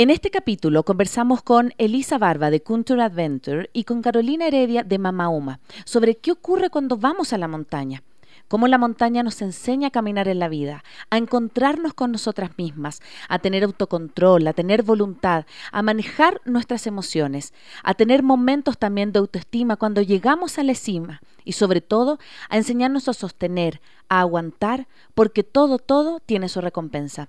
En este capítulo conversamos con Elisa Barba de Country Adventure y con Carolina Heredia de Mama Uma sobre qué ocurre cuando vamos a la montaña cómo la montaña nos enseña a caminar en la vida, a encontrarnos con nosotras mismas, a tener autocontrol, a tener voluntad, a manejar nuestras emociones, a tener momentos también de autoestima cuando llegamos a la cima y sobre todo a enseñarnos a sostener, a aguantar, porque todo, todo tiene su recompensa.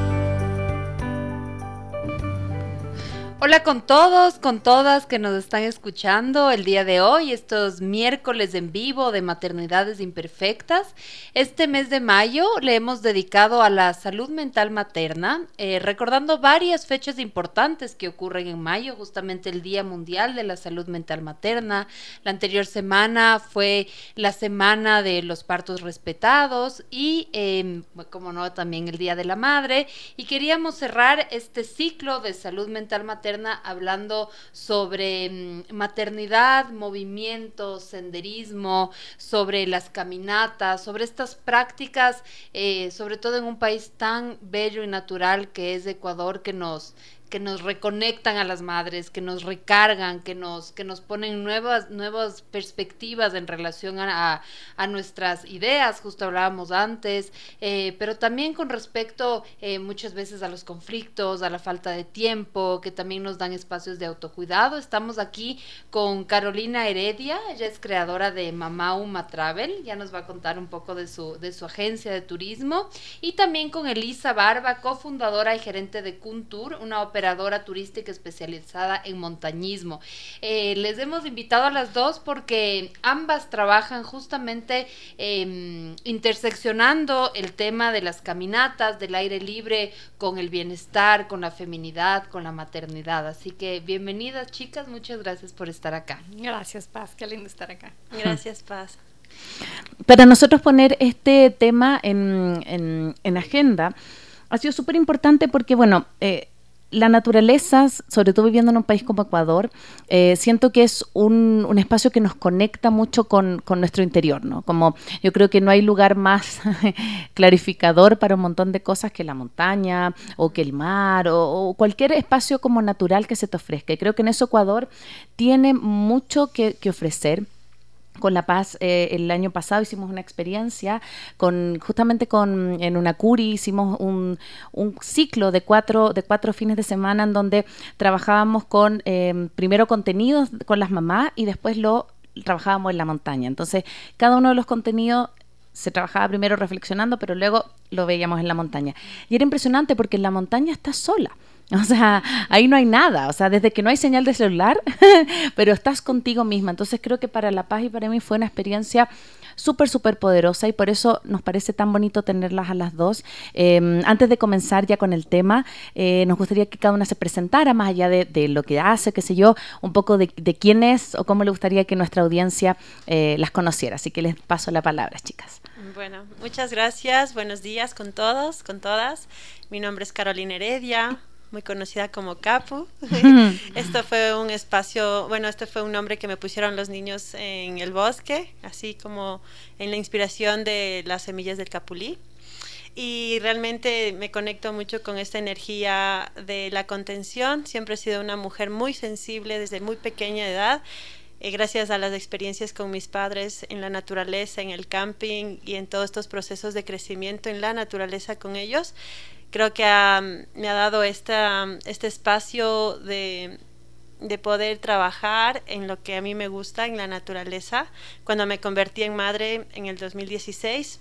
Hola con todos, con todas que nos están escuchando el día de hoy, estos miércoles en vivo de Maternidades Imperfectas. Este mes de mayo le hemos dedicado a la salud mental materna, eh, recordando varias fechas importantes que ocurren en mayo, justamente el Día Mundial de la Salud Mental Materna. La anterior semana fue la Semana de los Partos Respetados y, em, como no, también el Día de la Madre. Y queríamos cerrar este ciclo de salud mental materna hablando sobre mm, maternidad, movimiento, senderismo, sobre las caminatas, sobre estas prácticas, eh, sobre todo en un país tan bello y natural que es Ecuador, que nos que nos reconectan a las madres, que nos recargan, que nos, que nos ponen nuevas, nuevas perspectivas en relación a, a, nuestras ideas, justo hablábamos antes, eh, pero también con respecto eh, muchas veces a los conflictos, a la falta de tiempo, que también nos dan espacios de autocuidado. Estamos aquí con Carolina Heredia, ella es creadora de Mamá Uma Travel, ya nos va a contar un poco de su, de su agencia de turismo, y también con Elisa Barba, cofundadora y gerente de Kuntur, una operación operadora turística especializada en montañismo. Eh, les hemos invitado a las dos porque ambas trabajan justamente em, interseccionando el tema de las caminatas, del aire libre, con el bienestar, con la feminidad, con la maternidad. Así que bienvenidas chicas, muchas gracias por estar acá. Gracias Paz, qué lindo estar acá. Gracias Paz. Para nosotros poner este tema en, en, agenda ha sido súper importante porque, bueno, eh, la naturaleza, sobre todo viviendo en un país como Ecuador, eh, siento que es un, un, espacio que nos conecta mucho con, con, nuestro interior, ¿no? Como yo creo que no hay lugar más clarificador para un montón de cosas que la montaña o que el mar o, cualquier espacio como natural que se te ofrezca. Y creo que en eso Ecuador tiene mucho que, que ofrecer con La Paz eh, el año pasado hicimos una experiencia con justamente con en una curi hicimos un, un ciclo de cuatro de cuatro fines de semana en donde trabajábamos con em, primero contenidos con las mamás y después lo trabajábamos en la montaña. Entonces cada uno de los contenidos se trabajaba primero reflexionando pero luego lo veíamos en la montaña. Y era impresionante porque en la montaña está sola O sea, ahí no hay nada, o sea, desde que no hay señal de celular, pero estás contigo misma. Entonces creo que para La Paz y para mí fue una experiencia súper, súper poderosa y por eso nos parece tan bonito tenerlas a las dos. Em, antes de comenzar ya con el tema, eh, nos gustaría que cada una se presentara, más allá de, lo que hace, qué sé yo, un poco de, quién es o cómo le gustaría que nuestra audiencia eh, las conociera. Así que les paso la palabra, chicas. Bueno, muchas gracias. Buenos días con todos, con todas. Mi nombre es Carolina Heredia muy conocida como Capu. esto fue un espacio, bueno, este fue un nombre que me pusieron los niños en el bosque, así como en la inspiración de las semillas del capulí. Y realmente me conecto mucho con esta energía de la contención. Siempre he sido una mujer muy sensible desde muy pequeña edad. Eh, gracias a las experiencias con mis padres en la naturaleza, en el camping y en todos estos procesos de crecimiento en la naturaleza con ellos, creo que me ha dado esta, este espacio de, de poder trabajar en lo que a mí me gusta, en la naturaleza. Cuando me convertí en madre en el 2016,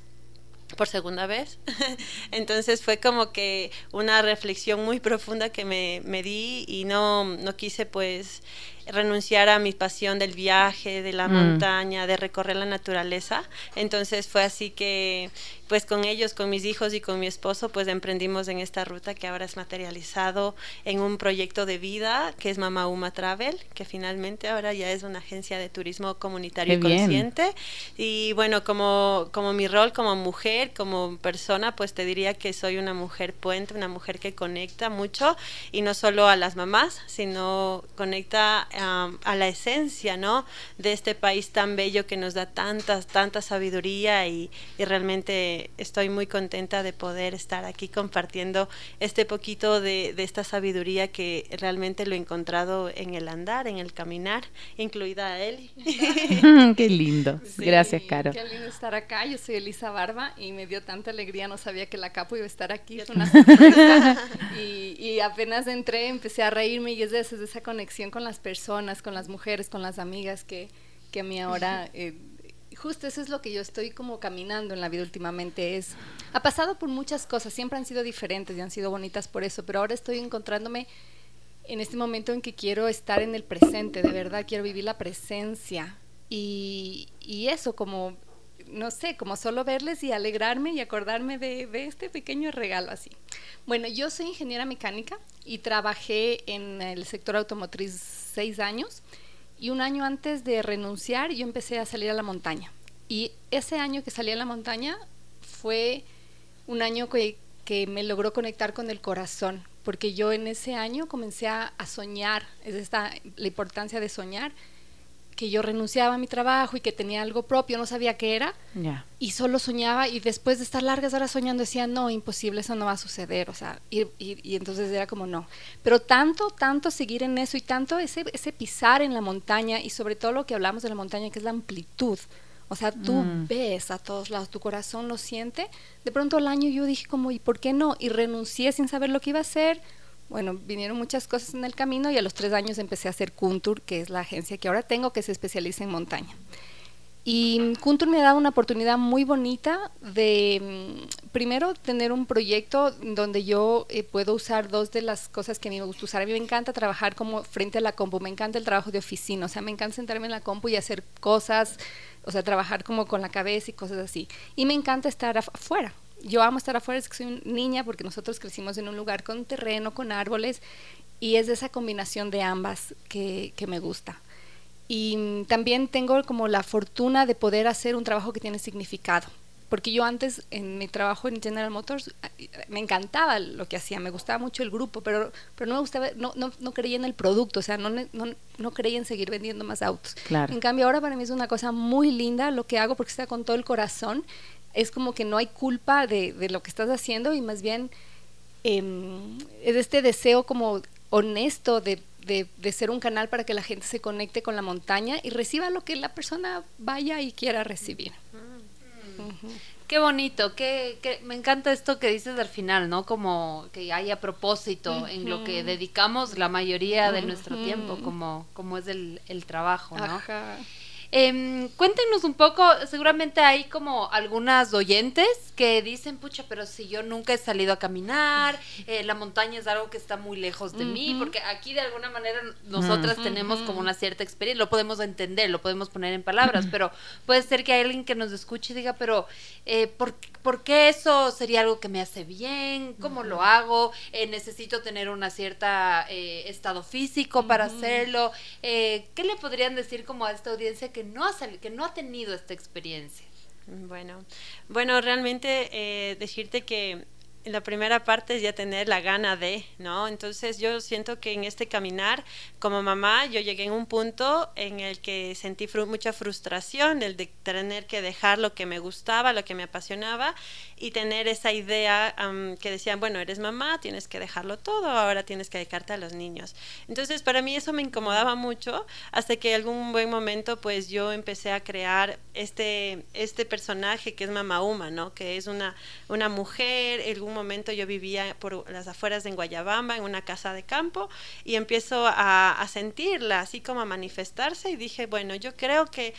por segunda vez. Entonces fue como que una reflexión muy profunda que me, me di y no, no quise pues renunciar a mi pasión del viaje, de la mm. montaña, de recorrer la naturaleza. Entonces fue así que pues con ellos, con mis hijos y con mi esposo, pues emprendimos en esta ruta que ahora es materializado en un proyecto de vida que es Mama Uma Travel, que finalmente ahora ya es una agencia de turismo comunitario y consciente. Y bueno, como, como mi rol como mujer, como persona, pues te diría que soy una mujer puente, una mujer que conecta mucho y no solo a las mamás, sino conecta a la esencia, ¿no? De este país tan bello que nos da tanta, tanta sabiduría y, y realmente estoy muy contenta de poder estar aquí compartiendo este poquito de, esta sabiduría que realmente lo he encontrado en el andar, en el caminar, incluida a él. qué lindo. Gracias, Caro. Qué lindo estar acá. Yo soy Elisa Barba y me dio tanta alegría, no sabía que la capo iba a estar aquí. y, apenas entré, empecé a reírme y es de, esa conexión con las personas, con las mujeres, con las amigas que, que a mí ahora... Eh, justo eso es lo que yo estoy como caminando en la vida últimamente. Es, ha pasado por muchas cosas, siempre han sido diferentes y han sido bonitas por eso, pero ahora estoy encontrándome en este momento en que quiero estar en el presente, de verdad quiero vivir la presencia. Y, y eso, como, no sé, como solo verles y alegrarme y acordarme de, este pequeño regalo así. Bueno, yo soy ingeniera mecánica y trabajé en el sector automotriz seis años y un año antes de renunciar yo empecé a salir a la montaña. Y ese año que salí a la montaña fue un año que, que me logró conectar con el corazón, porque yo en ese año comencé a, a soñar, es esta la importancia de soñar que yo renunciaba a mi trabajo y que tenía algo propio, no sabía qué era, y solo soñaba y después de estar largas horas soñando decía, no, imposible, eso no va a suceder, o sea, y, y, entonces era como no. Pero tanto, tanto seguir en eso y tanto ese, ese pisar en la montaña y sobre todo lo que hablamos de la montaña, que es la amplitud, o sea, tú mm. ves a todos lados, tu corazón lo siente. De pronto al año yo dije como, ¿y por qué no? Y renuncié sin saber lo que iba a hacer, bueno, vinieron muchas cosas en el camino y a los tres años empecé a hacer Kuntur, que es la agencia que ahora tengo, que se especializa en montaña. Y Kuntur me ha dado una oportunidad muy bonita de, mm, primero, tener un proyecto donde yo eh, puedo usar dos de las cosas que a mí me gusta usar. A mí me encanta trabajar como frente a la compu, me encanta el trabajo de oficina, o sea, me encanta sentarme en la compu y hacer cosas, o sea, trabajar como con la cabeza y cosas así. Y me encanta estar afuera, yo amo estar afuera, es que soy niña porque nosotros crecimos en un lugar con terreno, con árboles, y es de esa combinación de ambas que, que me gusta. Y también tengo como la fortuna de poder hacer un trabajo que tiene significado. Porque yo antes, en mi trabajo en General Motors, me encantaba lo que hacía, me gustaba mucho el grupo, pero, pero no me gustaba, no, no, no creía en el producto, o sea, no, no, no creía en seguir vendiendo más autos. Claro. En cambio, ahora para mí es una cosa muy linda lo que hago porque está con todo el corazón es como que no hay culpa de, de lo que estás haciendo y más bien eh, es este deseo como honesto de, de, ser un canal para que la gente se conecte con la montaña y reciba lo que la persona vaya y quiera recibir. Qué bonito, qué, me encanta esto que dices al final, ¿no? Como que haya propósito en lo que dedicamos la mayoría de nuestro tiempo, como, como es el, el trabajo, ¿no? Ajá. Eh, cuéntenos un poco, seguramente hay como algunas oyentes que dicen, pucha, pero si yo nunca he salido a caminar, eh, la montaña es algo que está muy lejos de mí, porque aquí de alguna manera nosotras tenemos como una cierta experiencia, lo podemos entender, lo podemos poner en palabras, pero puede ser que hay alguien que nos escuche y diga, pero eh, ¿por, ¿por, qué eso sería algo que me hace bien? ¿Cómo lo hago? Eh, necesito tener una cierta eh, estado físico para hacerlo. ¿Qué le podrían decir como a esta audiencia que que no ha, que no ha tenido esta experiencia? Bueno, bueno, realmente eh, decirte que la primera parte es ya tener la gana de, ¿no? Entonces yo siento que en este caminar como mamá yo llegué en un punto en el que sentí mucha frustración, el de tener que dejar lo que me gustaba, lo que me apasionaba y tener esa idea que decían, bueno, eres mamá, tienes que dejarlo todo, ahora tienes que dedicarte a los niños. Entonces para mí eso me incomodaba mucho hasta que algún buen momento pues yo empecé a crear este, este personaje que es Mamá Uma, ¿no? Que es una, una mujer, en algún momento yo vivía por las afueras de Guayabamba en una casa de campo y empiezo a, a sentirla, así como a manifestarse y dije, bueno, yo creo que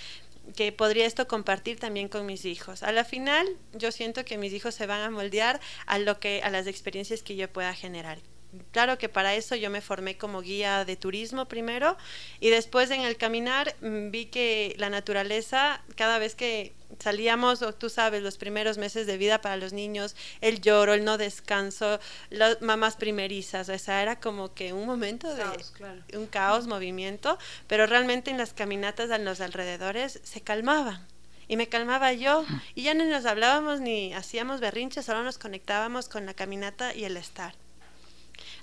que podría esto compartir también con mis hijos. A la final, yo siento que mis hijos se van a moldear a lo que a las experiencias que yo pueda generar. Claro que para eso yo me formé como guía de turismo primero y después en el caminar mm, vi que la naturaleza, cada vez que salíamos, o tú sabes, los primeros meses de vida para los niños, el lloro, el no descanso, las mamás primerizas, o sea, era como que un momento de un caos, movimiento, pero realmente en las caminatas a los alrededores se calmaban y me calmaba yo y ya no nos hablábamos ni hacíamos berrinches, solo nos conectábamos con la caminata y el estar.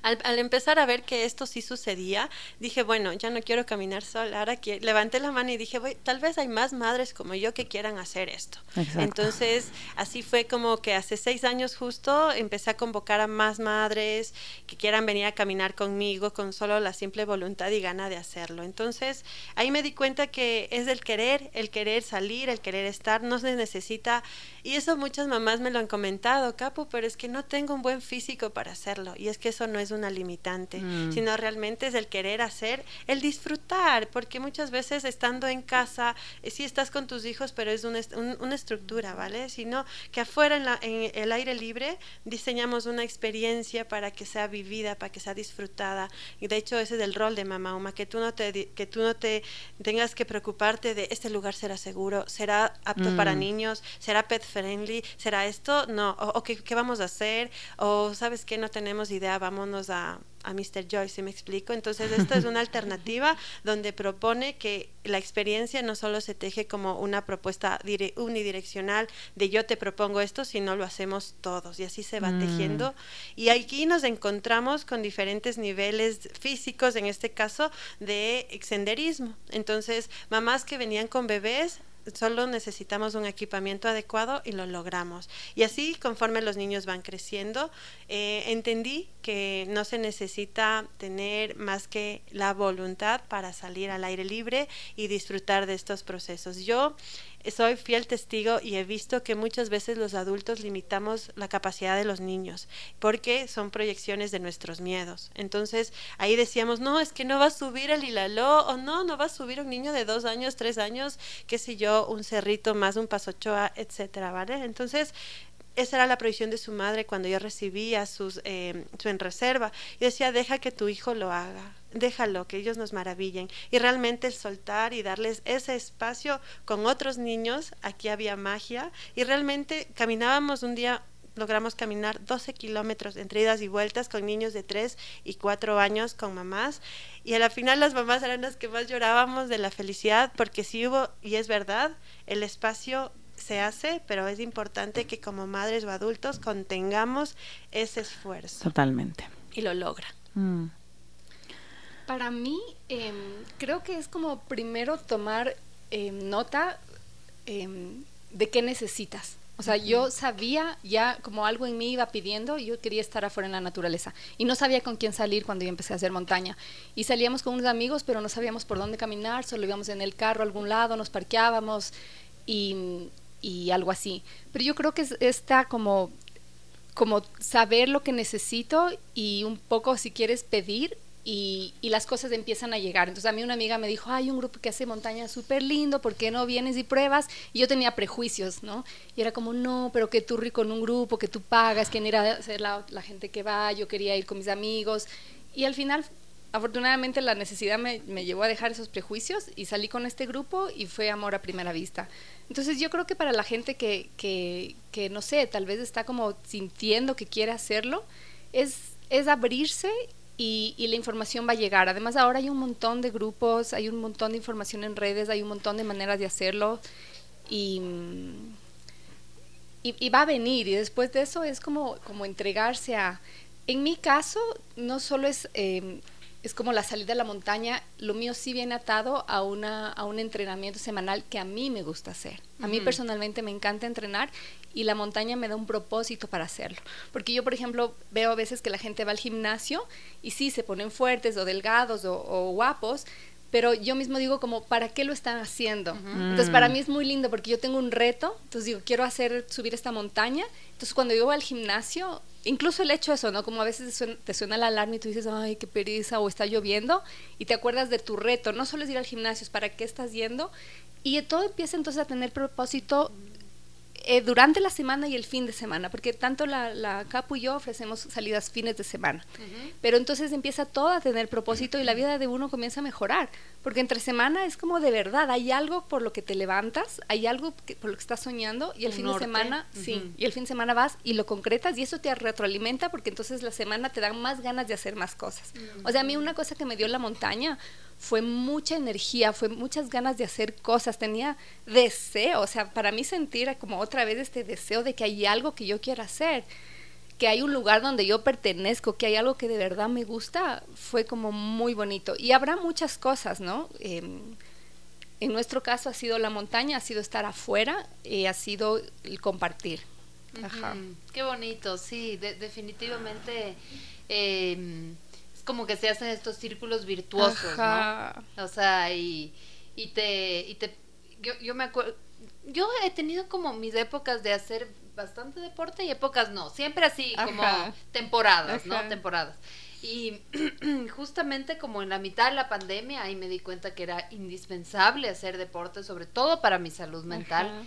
Al, empezar a ver que esto sí sucedía, dije, bueno, ya no quiero caminar sola. Ahora que levanté la mano y dije, tal vez hay más madres como yo que quieran hacer esto. Entonces, así fue como que hace seis años justo empecé a convocar a más madres que quieran venir a caminar conmigo con solo la simple voluntad y gana de hacerlo. Entonces, ahí me di cuenta que es el querer, el querer salir, el querer estar, no se necesita. Y eso muchas mamás me lo han comentado, Capo, pero es que no tengo un buen físico para hacerlo. Y es que eso no es una limitante, mm. sino realmente es el querer hacer, el disfrutar, porque muchas veces estando en casa, si eh, sí estás con tus hijos, pero es una, una estructura, ¿vale? Sino que afuera en, la, en, el aire libre diseñamos una experiencia para que sea vivida, para que sea disfrutada. Y de hecho ese es el rol de mamá Uma, que tú no te, que tú no te tengas que preocuparte de este lugar será seguro, será apto para mm. niños, será pet friendly, será esto, no, o, ¿qué, ¿qué, vamos a hacer, o sabes que no tenemos idea, vámonos a, a Mr. Joyce, me explico? Entonces, esta es una alternativa donde propone que la experiencia no solo se teje como una propuesta unidireccional de yo te propongo esto, sino lo hacemos todos y así se va mm. tejiendo. Y aquí nos encontramos con diferentes niveles físicos, en este caso, de senderismo. Entonces, mamás que venían con bebés solo necesitamos un equipamiento adecuado y lo logramos. Y así, conforme los niños van creciendo, eh, entendí que no se necesita tener más que la voluntad para salir al aire libre y disfrutar de estos procesos. Yo soy fiel testigo y he visto que muchas veces los adultos limitamos la capacidad de los niños porque son proyecciones de nuestros miedos. Entonces ahí decíamos, no, es que no va a subir el hilaló o no, no va a subir un niño de dos años, tres años, qué sé yo, un cerrito más, un pasochoa, etcétera, ¿vale? Entonces esa era la proyección de su madre cuando yo recibía sus, eh, su en reserva. Y decía, deja que tu hijo lo haga, déjalo, que ellos nos maravillen. Y realmente el soltar y darles ese espacio con otros niños, aquí había magia. Y realmente caminábamos un día logramos caminar 12 kilómetros entre idas y vueltas con niños de 3 y 4 años con mamás. Y a la final las mamás eran las que más llorábamos de la felicidad porque sí hubo, y es verdad, el espacio se hace, pero es importante que como madres o adultos contengamos ese esfuerzo. Totalmente. Y lo logra. Mm. Para mí, em, creo que es como primero tomar em, nota em, de qué necesitas. O sea, yo sabía ya como algo en mí iba pidiendo, yo quería estar afuera en la naturaleza y no sabía con quién salir cuando yo empecé a hacer montaña. Y salíamos con unos amigos, pero no sabíamos por dónde caminar, solo íbamos en el carro a algún lado, nos parqueábamos y, y algo así. Pero yo creo que está como como saber lo que necesito y un poco si quieres pedir y, las cosas empiezan a llegar. Entonces a mí una amiga me dijo, hay un grupo que hace montaña súper lindo, ¿por qué no vienes y pruebas? Y yo tenía prejuicios, ¿no? Y era como, no, pero que tú con un grupo, que tú pagas, quién era a ser la, la, gente que va, yo quería ir con mis amigos. Y al final, afortunadamente, la necesidad me, me llevó a dejar esos prejuicios y salí con este grupo y fue amor a primera vista. Entonces yo creo que para la gente que, que, que no sé, tal vez está como sintiendo que quiere hacerlo, es, es abrirse y, la información va a llegar. Además, ahora hay un montón de grupos, hay un montón de información en redes, hay un montón de maneras de hacerlo y, y, va a venir. Y después de eso es como, como entregarse a... En mi caso, no solo es... Eh, es como la salida a la montaña, lo mío sí viene atado a, una, a un entrenamiento semanal que a mí me gusta hacer. A mí personalmente me encanta entrenar y la montaña me da un propósito para hacerlo. Porque yo, por ejemplo, veo a veces que la gente va al gimnasio y sí, se ponen fuertes o delgados o, guapos, pero yo mismo digo como, ¿para qué lo están haciendo? Entonces, para mí es muy lindo porque yo tengo un reto, entonces digo, quiero hacer, subir esta montaña, entonces cuando yo voy al gimnasio, incluso el hecho de eso, ¿no? Como a veces te suena, la alarma y tú dices, ay, qué pereza, o está lloviendo, y te acuerdas de tu reto, no solo es ir al gimnasio, es para qué estás yendo, Y todo empieza entonces a tener propósito eh, durante la semana y el fin de semana, porque tanto la, la Capu y yo ofrecemos salidas fines de semana. Pero entonces empieza todo a tener propósito y la vida de uno comienza a mejorar, porque entre semana es como de verdad, hay algo por lo que te levantas, hay algo por lo que estás soñando y el Un fin norte. de semana, sí, y el fin de semana vas y lo concretas y eso te retroalimenta porque entonces la semana te dan más ganas de hacer más cosas. O sea, a mí una cosa que me dio la montaña fue mucha energía, fue muchas ganas de hacer cosas, tenía deseo, o sea, para mí sentir como otra vez este deseo de que hay algo que yo quiero hacer, que hay un lugar donde yo pertenezco, que hay algo que de verdad me gusta, fue como muy bonito. Y habrá muchas cosas, ¿no? Em, en nuestro caso ha sido la montaña, ha sido estar afuera, y ha sido el compartir. Ajá. Qué bonito, sí, de- definitivamente eh, es como que se hacen estos círculos virtuosos, Ajá. ¿no? O sea, y, y te, y te, yo, yo me acuerdo, yo he tenido como mis épocas de hacer bastante deporte y épocas no, siempre así como Ajá. temporadas, ¿no? Temporadas. Y justamente como en la mitad de la pandemia, ahí me di cuenta que era indispensable hacer deporte, sobre todo para mi salud mental. Ajá.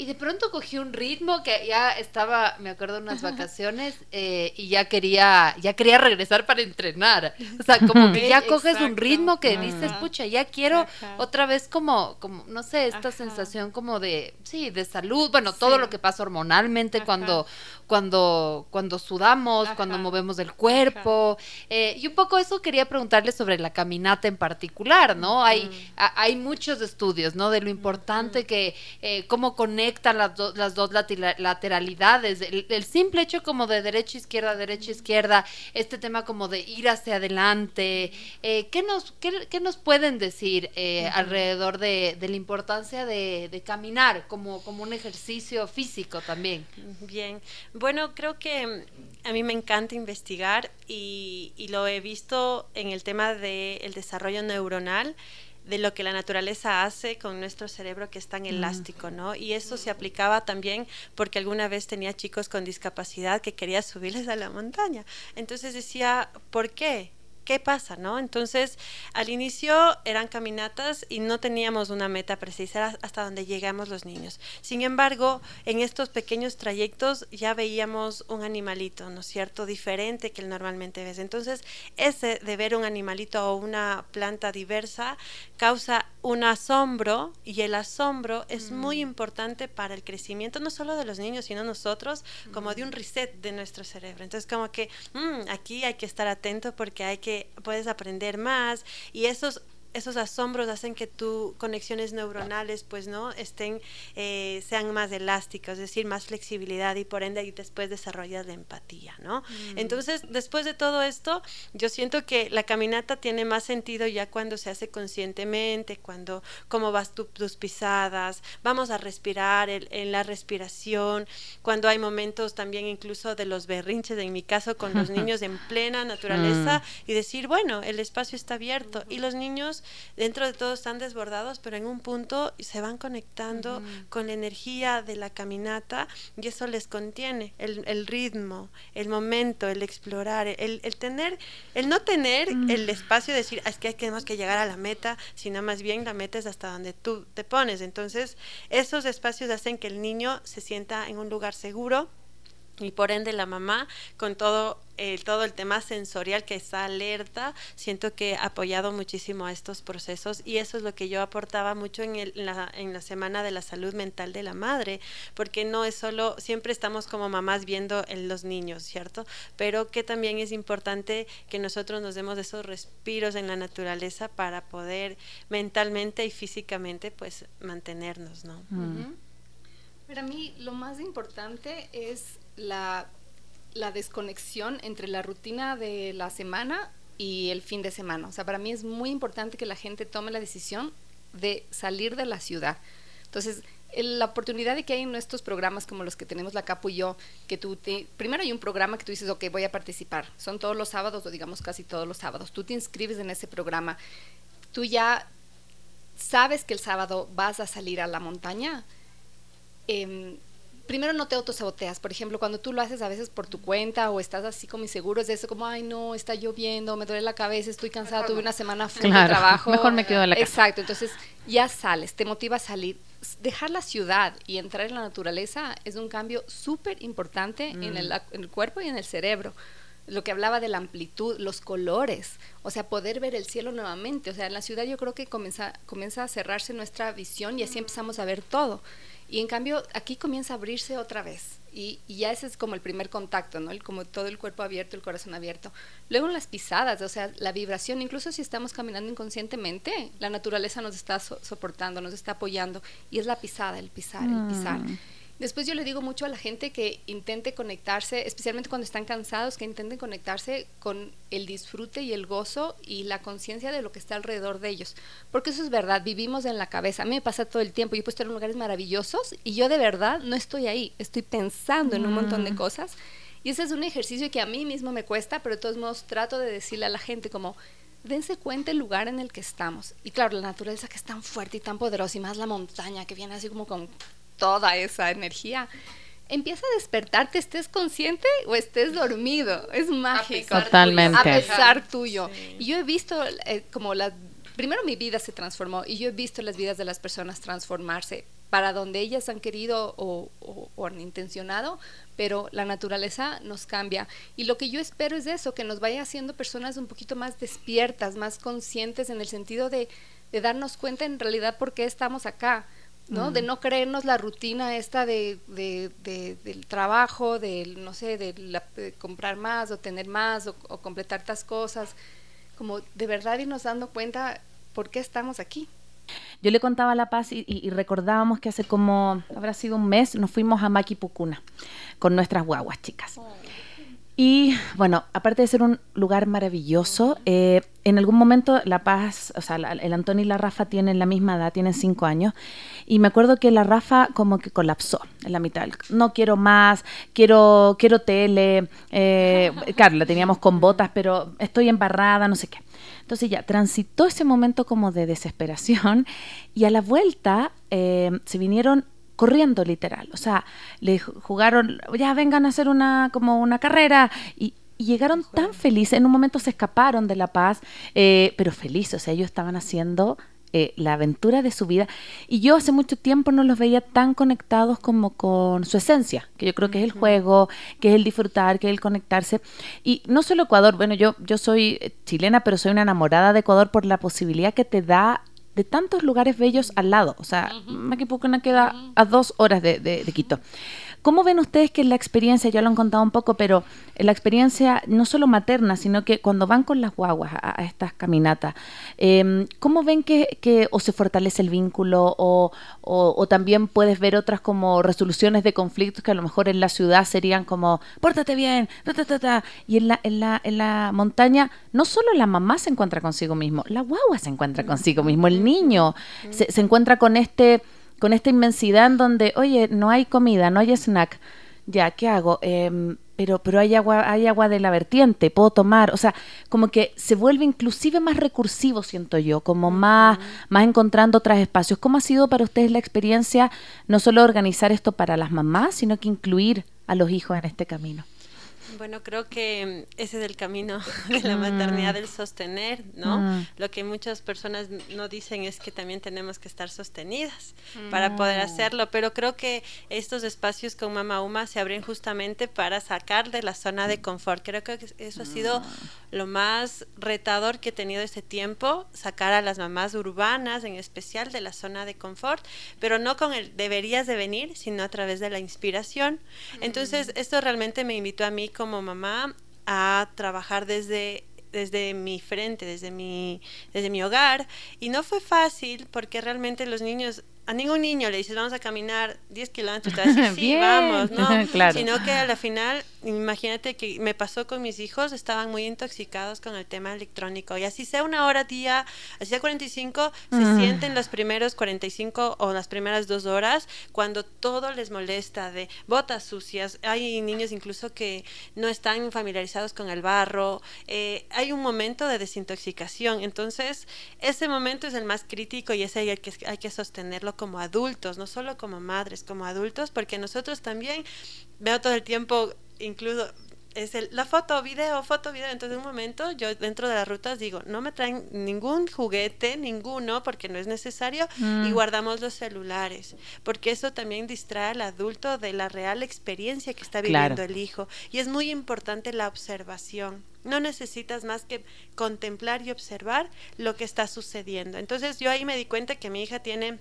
Y de pronto cogí un ritmo que ya estaba, me acuerdo, unas vacaciones eh, y ya quería, ya quería regresar para entrenar. O sea, como que ya coges un ritmo que Ajá. dices, pucha, ya quiero Ajá. otra vez como, como, no sé, esta Ajá. sensación como de, sí, de salud, bueno, todo lo que pasa hormonalmente cuando, cuando, cuando sudamos, cuando movemos el cuerpo. eh, y un poco eso quería preguntarle sobre la caminata en particular, ¿no? Hay, a- hay muchos estudios, ¿no? De lo importante que, eh, cómo conectan las, do- las dos lateralidades, el, el simple hecho como de derecha, izquierda, derecha, izquierda, este tema como de ir hacia adelante, eh, ¿qué, nos, qué, qué nos pueden decir eh, alrededor de, de la importancia de, de caminar como, como un ejercicio físico también? Bien, bueno, creo que a mí me encanta investigar y, y lo he visto en el tema del desarrollo neuronal de lo que la naturaleza hace con nuestro cerebro que es tan elástico, ¿no? Y eso se aplicaba también porque alguna vez tenía chicos con discapacidad que quería subirles a la montaña. Entonces decía, ¿por qué? ¿Qué pasa, no? Entonces, al inicio eran caminatas y no teníamos una meta precisa, era hasta donde llegamos los niños. Sin embargo, en estos pequeños trayectos ya veíamos un animalito, ¿no es cierto? Diferente que el normalmente ves. Entonces, ese de ver un animalito o una planta diversa causa un asombro y el asombro es muy importante para el crecimiento no solo de los niños, sino nosotros, como de un reset de nuestro cerebro. Entonces, como que mm, aquí hay que estar atento porque hay que puedes aprender más y esos esos asombros hacen que tus conexiones neuronales pues no estén eh, sean más elásticas es decir más flexibilidad y por ende y después desarrollas la empatía no entonces después de todo esto yo siento que la caminata tiene más sentido ya cuando se hace conscientemente cuando cómo vas tu- tus pisadas vamos a respirar el- en la respiración cuando hay momentos también incluso de los berrinches en mi caso con los niños en plena naturaleza y decir, bueno, el espacio está abierto y los niños dentro de todo están desbordados, pero en un punto se van conectando con la energía de la caminata y eso les contiene el, el ritmo, el momento, el explorar, el, el tener, el no tener el espacio de decir, "Ah, es que tenemos que llegar a la meta, sino más bien la meta es hasta donde tú te pones. Entonces, esos espacios hacen que el niño se sienta en un lugar seguro, y por ende la mamá con todo el todo el tema sensorial que está alerta siento que ha apoyado muchísimo a estos procesos y eso es lo que yo aportaba mucho en, el- en la, en la semana de la salud mental de la madre porque no es solo siempre estamos como mamás viendo en los niños cierto pero que también es importante que nosotros nos demos esos respiros en la naturaleza para poder mentalmente y físicamente pues mantenernos no Ujú. Para mí lo más importante es la, la desconexión entre la rutina de la semana y el fin de semana. O sea, para mí es muy importante que la gente tome la decisión de salir de la ciudad. Entonces, la oportunidad de que hay en estos programas como los que tenemos la Capu y yo, que tú te, primero hay un programa que tú dices, ok, voy a participar. Son todos los sábados o digamos casi todos los sábados. Tú te inscribes en ese programa. Tú ya sabes que el sábado vas a salir a la montaña. em, primero no te autosaboteas. Por ejemplo, cuando tú lo haces a veces por tu cuenta o estás así como inseguro, es de eso como, ay, no, está lloviendo, me duele la cabeza, estoy cansada, tuve una semana full de trabajo. Mejor me quedo en la casa. Exacto, entonces ya sales, te motiva a salir. Dejar la ciudad y entrar en la naturaleza es un cambio súper importante en, el, en el cuerpo y en el cerebro lo que hablaba de la amplitud, los colores, o sea, poder ver el cielo nuevamente. O sea, en la ciudad yo creo que comienza, comienza a cerrarse nuestra visión y así empezamos a ver todo. Y en cambio, aquí comienza a abrirse otra vez. Y, ya ese es como el primer contacto, ¿no? El, como todo el cuerpo abierto, el corazón abierto. Luego las pisadas, o sea, la vibración, incluso si estamos caminando inconscientemente, la naturaleza nos está soportando, nos está apoyando. Y es la pisada, el pisar, el pisar. Después yo le digo mucho a la gente que intente conectarse, especialmente cuando están cansados, que intenten conectarse con el disfrute y el gozo y la conciencia de lo que está alrededor de ellos. Porque eso es verdad, vivimos en la cabeza. A mí me pasa todo el tiempo. Yo puedo estar en lugares maravillosos y yo de verdad no estoy ahí. Estoy pensando en un montón de mm. cosas. Y ese es un ejercicio que a mí mismo me cuesta, pero de todos modos trato de decirle a la gente como, dense cuenta el lugar en el que estamos. Y claro, la naturaleza que es tan fuerte y tan poderosa, y más la montaña que viene así como con toda esa energía, empieza a despertarte, estés consciente o estés dormido. Es mágico. Totalmente. A pesar tuyo. Y yo he visto eh, como la... Primero mi vida se transformó y yo he visto las vidas de las personas transformarse para donde ellas han querido o, o, han intencionado, pero la naturaleza nos cambia. Y lo que yo espero es eso, que nos vaya haciendo personas un poquito más despiertas, más conscientes en el sentido de, de darnos cuenta en realidad por qué estamos acá ¿no? De no creernos la rutina esta de, del trabajo, del, no sé, de, comprar más o tener más o, completar estas cosas, como de verdad irnos dando cuenta por qué estamos aquí. Yo le contaba a La Paz y, recordábamos que hace como, habrá sido un mes, nos fuimos a Maquipucuna con nuestras guaguas chicas. Oh. Y bueno, aparte de ser un lugar maravilloso, eh, en algún momento La Paz, o sea, el Antonio y la Rafa tienen la misma edad, tienen cinco años, y me acuerdo que la Rafa como que colapsó en la mitad. No quiero más, quiero, quiero tele. Eh, claro, la teníamos con botas, pero estoy embarrada, no sé qué. Entonces ya transitó ese momento como de desesperación y a la vuelta eh, se vinieron corriendo literal. O sea, le jugaron, ya vengan a hacer una como una carrera y, llegaron tan felices, en un momento se escaparon de La Paz, eh, pero felices, o sea, ellos estaban haciendo eh, la aventura de su vida. Y yo hace mucho tiempo no los veía tan conectados como con su esencia, que yo creo que es el juego, que es el disfrutar, que es el conectarse. Y no solo Ecuador, bueno, yo, yo soy eh, chilena, pero soy una enamorada de Ecuador por la posibilidad que te da de tantos lugares bellos al lado. O sea, uh queda a dos horas de, de, Quito. ¿Cómo ven ustedes que la experiencia, ya lo han contado un poco, pero la experiencia no solo materna, sino que cuando van con las guaguas a, estas caminatas, eh, ¿cómo ven que, o se fortalece el vínculo o, también puedes ver otras como resoluciones de conflictos que a lo mejor en la ciudad serían como, pórtate bien, y en la, en, la, en la montaña no solo la mamá se encuentra consigo mismo, la guagua se encuentra consigo mismo, el niño se encuentra con este con esta inmensidad en donde, oye, no hay comida, no hay snack, ya, ¿qué hago? Em, pero, pero hay agua, hay agua de la vertiente, puedo tomar, o sea, como que se vuelve inclusive más recursivo, siento yo, como más, más encontrando otros espacios. ¿Cómo ha sido para ustedes la experiencia no solo organizar esto para las mamás, sino que incluir a los hijos en este camino? Bueno, creo que ese es el camino de la maternidad, del sostener, ¿no? Mm. Lo que muchas personas no dicen es que también tenemos que estar sostenidas para poder mm. hacerlo, pero creo que estos espacios con Mama Uma se abren justamente para sacar de la zona de confort. Creo que eso ha sido mm. lo más retador que he tenido este tiempo, sacar a las mamás urbanas, en especial de la zona de confort, pero no con el deberías de venir, sino a través de la inspiración. Entonces, esto realmente me invitó a mí como mamá a trabajar desde desde mi frente, desde mi, desde mi hogar. Y no fue fácil porque realmente los niños, a ningún niño le dices vamos a caminar 10 kilómetros, sí, vamos, ¿no? Sino que a la final imagínate que me pasó con mis hijos, estaban muy intoxicados con el tema electrónico y así sea una hora día, así sea 45, se sienten los primeros 45 o las primeras dos horas cuando todo les molesta de botas sucias. Hay niños incluso que no están familiarizados con el barro. Eh, hay un momento de desintoxicación. Entonces, ese momento es el más crítico y ese hay que, hay que sostenerlo como adultos, no solo como madres, como adultos, porque nosotros también veo todo el tiempo incluso es el, la foto, video, foto, video. Entonces, en un momento, yo dentro de las rutas digo, no me traen ningún juguete, ninguno, porque no es necesario, y mm. guardamos los celulares, porque eso también distrae al adulto de la real experiencia que está viviendo el hijo. Y es muy importante la observación. No necesitas más que contemplar y observar lo que está sucediendo. Entonces, yo ahí me di cuenta que mi hija tiene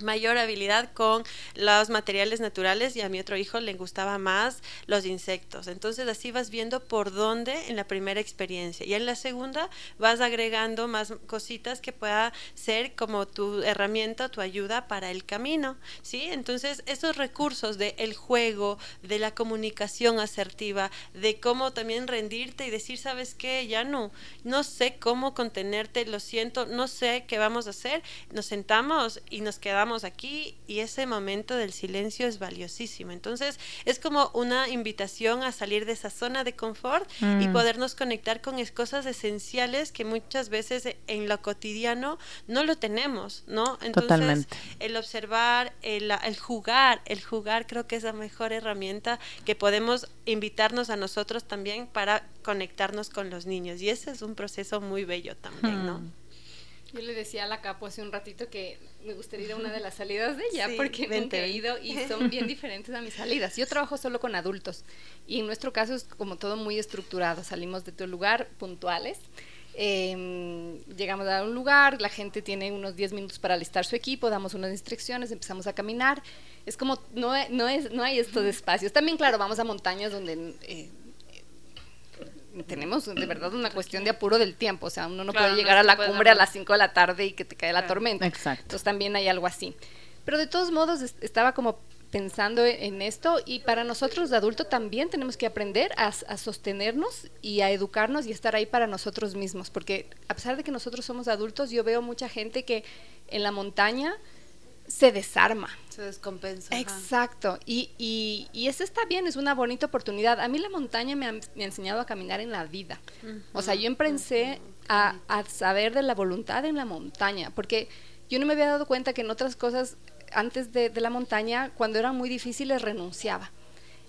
mayor habilidad con los materiales naturales y a mi otro hijo le gustaba más los insectos. Entonces así vas viendo por dónde en la primera experiencia y en la segunda vas agregando más cositas que pueda ser como tu herramienta, tu ayuda para el camino, ¿sí? Entonces esos recursos de el juego, de la comunicación asertiva, de cómo también rendirte y decir, ¿sabes qué? Ya no, no sé cómo contenerte, lo siento, no sé qué vamos a hacer. Nos sentamos y nos quedamos aquí y ese momento del silencio es valiosísimo. Entonces es como una invitación a salir de esa zona de confort y mm. podernos conectar con cosas esenciales que muchas veces en lo cotidiano no lo tenemos, ¿no? Entonces el observar, el, el jugar, el jugar creo que es la mejor herramienta que podemos invitarnos a nosotros también para conectarnos con los niños y ese es un proceso muy bello también, ¿no? Mm. Yo le decía a la Capo hace un ratito que me gustaría ir a una de las salidas de ella porque nunca he ido y son bien diferentes a mis salidas. Yo trabajo solo con adultos y en nuestro caso es como todo muy estructurado. Salimos de tu lugar puntuales. Em, llegamos a un lugar, la gente tiene unos 10 minutos para alistar su equipo, damos unas instrucciones, empezamos a caminar. Es como, no, no, es, no hay estos espacios. También, claro, vamos a montañas donde eh, tenemos de verdad una cuestión de apuro del tiempo, o sea, uno no puede llegar a la cumbre a las 5 de la tarde y que te cae la tormenta. Exacto. Entonces también hay algo así. Pero de todos modos estaba como pensando en esto y para nosotros de adulto también tenemos que aprender a, a, sostenernos y a educarnos y estar ahí para nosotros mismos, porque a pesar de que nosotros somos adultos, yo veo mucha gente que en la montaña se desarma. Se descompensa. Exacto. Y, y, y, eso está bien, es una bonita oportunidad. A mí la montaña me ha, me ha enseñado a caminar en la vida. O sea, yo empecé a, a, saber de la voluntad en la montaña, porque yo no me había dado cuenta que en otras cosas, antes de, de la montaña, cuando eran muy difíciles, renunciaba.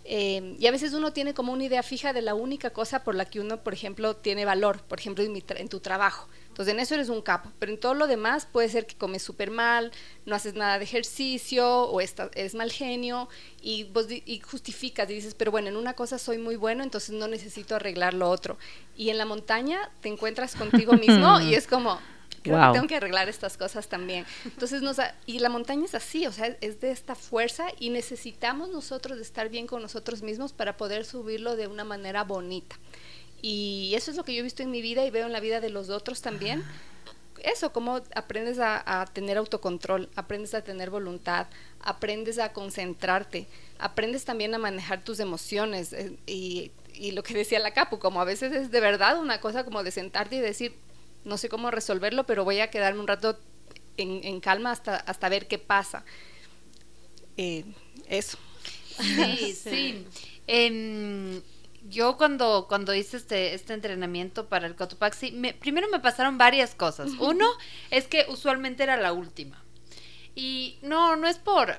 Eh, y a veces uno tiene como una idea fija de la única cosa por la que uno, por ejemplo, tiene valor, por ejemplo, en, en tu trabajo. Entonces en eso eres un capo, pero en todo lo demás puede ser que comes súper mal, no haces nada de ejercicio o estás, eres mal genio y, vos y justificas y dices, pero bueno, en una cosa soy muy bueno, entonces no necesito arreglar lo otro. Y en la montaña te encuentras contigo mismo y es como, creo que tengo que arreglar estas cosas también. Entonces, nos, y la montaña es así, o sea, es de esta fuerza y necesitamos nosotros de estar bien con nosotros mismos para poder subirlo de una manera bonita. Y eso es lo que yo he visto en mi vida y veo en la vida de los otros también. Eso, cómo aprendes a, tener autocontrol, aprendes a tener voluntad, aprendes a concentrarte, aprendes también a manejar tus emociones. Eh, y, y lo que decía la Capu, como a veces es de verdad una cosa como de sentarte y decir, no sé cómo resolverlo, pero voy a quedarme un rato en, en calma hasta, hasta ver qué pasa. Eh, eso. Sí, sí. Em, yo cuando, cuando hice este, este entrenamiento para el Cotopaxi, me, primero me pasaron varias cosas. Uno es que usualmente era la última. Y no, no es por,